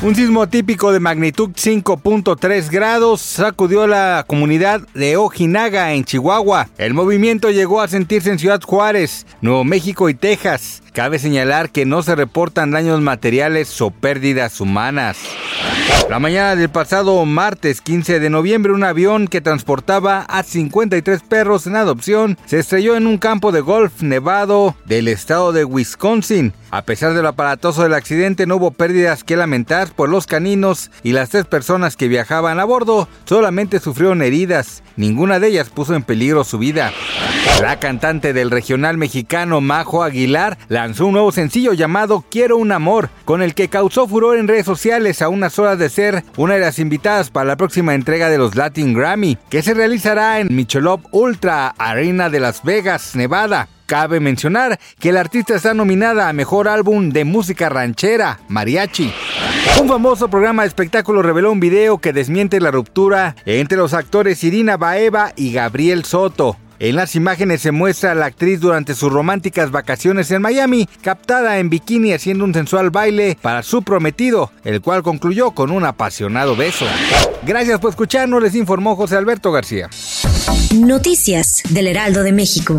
Un sismo típico de magnitud 5.3 grados sacudió la comunidad de Ojinaga en Chihuahua. El movimiento llegó a sentirse en Ciudad Juárez, Nuevo México y Texas. Cabe señalar que no se reportan daños materiales o pérdidas humanas. La mañana del pasado martes 15 de noviembre, un avión que transportaba a 53 perros en adopción se estrelló en un campo de golf nevado del estado de Wisconsin. A pesar de lo aparatoso del accidente, no hubo pérdidas que lamentar por los caninos y las tres personas que viajaban a bordo solamente sufrieron heridas. Ninguna de ellas puso en peligro su vida. La cantante del regional mexicano Majo Aguilar lanzó un nuevo sencillo llamado Quiero un amor, con el que causó furor en redes sociales a unas horas de ser una de las invitadas para la próxima entrega de los Latin Grammy, que se realizará en Michelob Ultra Arena de Las Vegas, Nevada. Cabe mencionar que la artista está nominada a Mejor Álbum de Música Ranchera, Mariachi. Un famoso programa de espectáculo reveló un video que desmiente la ruptura entre los actores Irina Baeva y Gabriel Soto. En las imágenes se muestra a la actriz durante sus románticas vacaciones en Miami, captada en bikini haciendo un sensual baile para su prometido, el cual concluyó con un apasionado beso. Gracias por escucharnos, les informó José Alberto García. Noticias del Heraldo de México.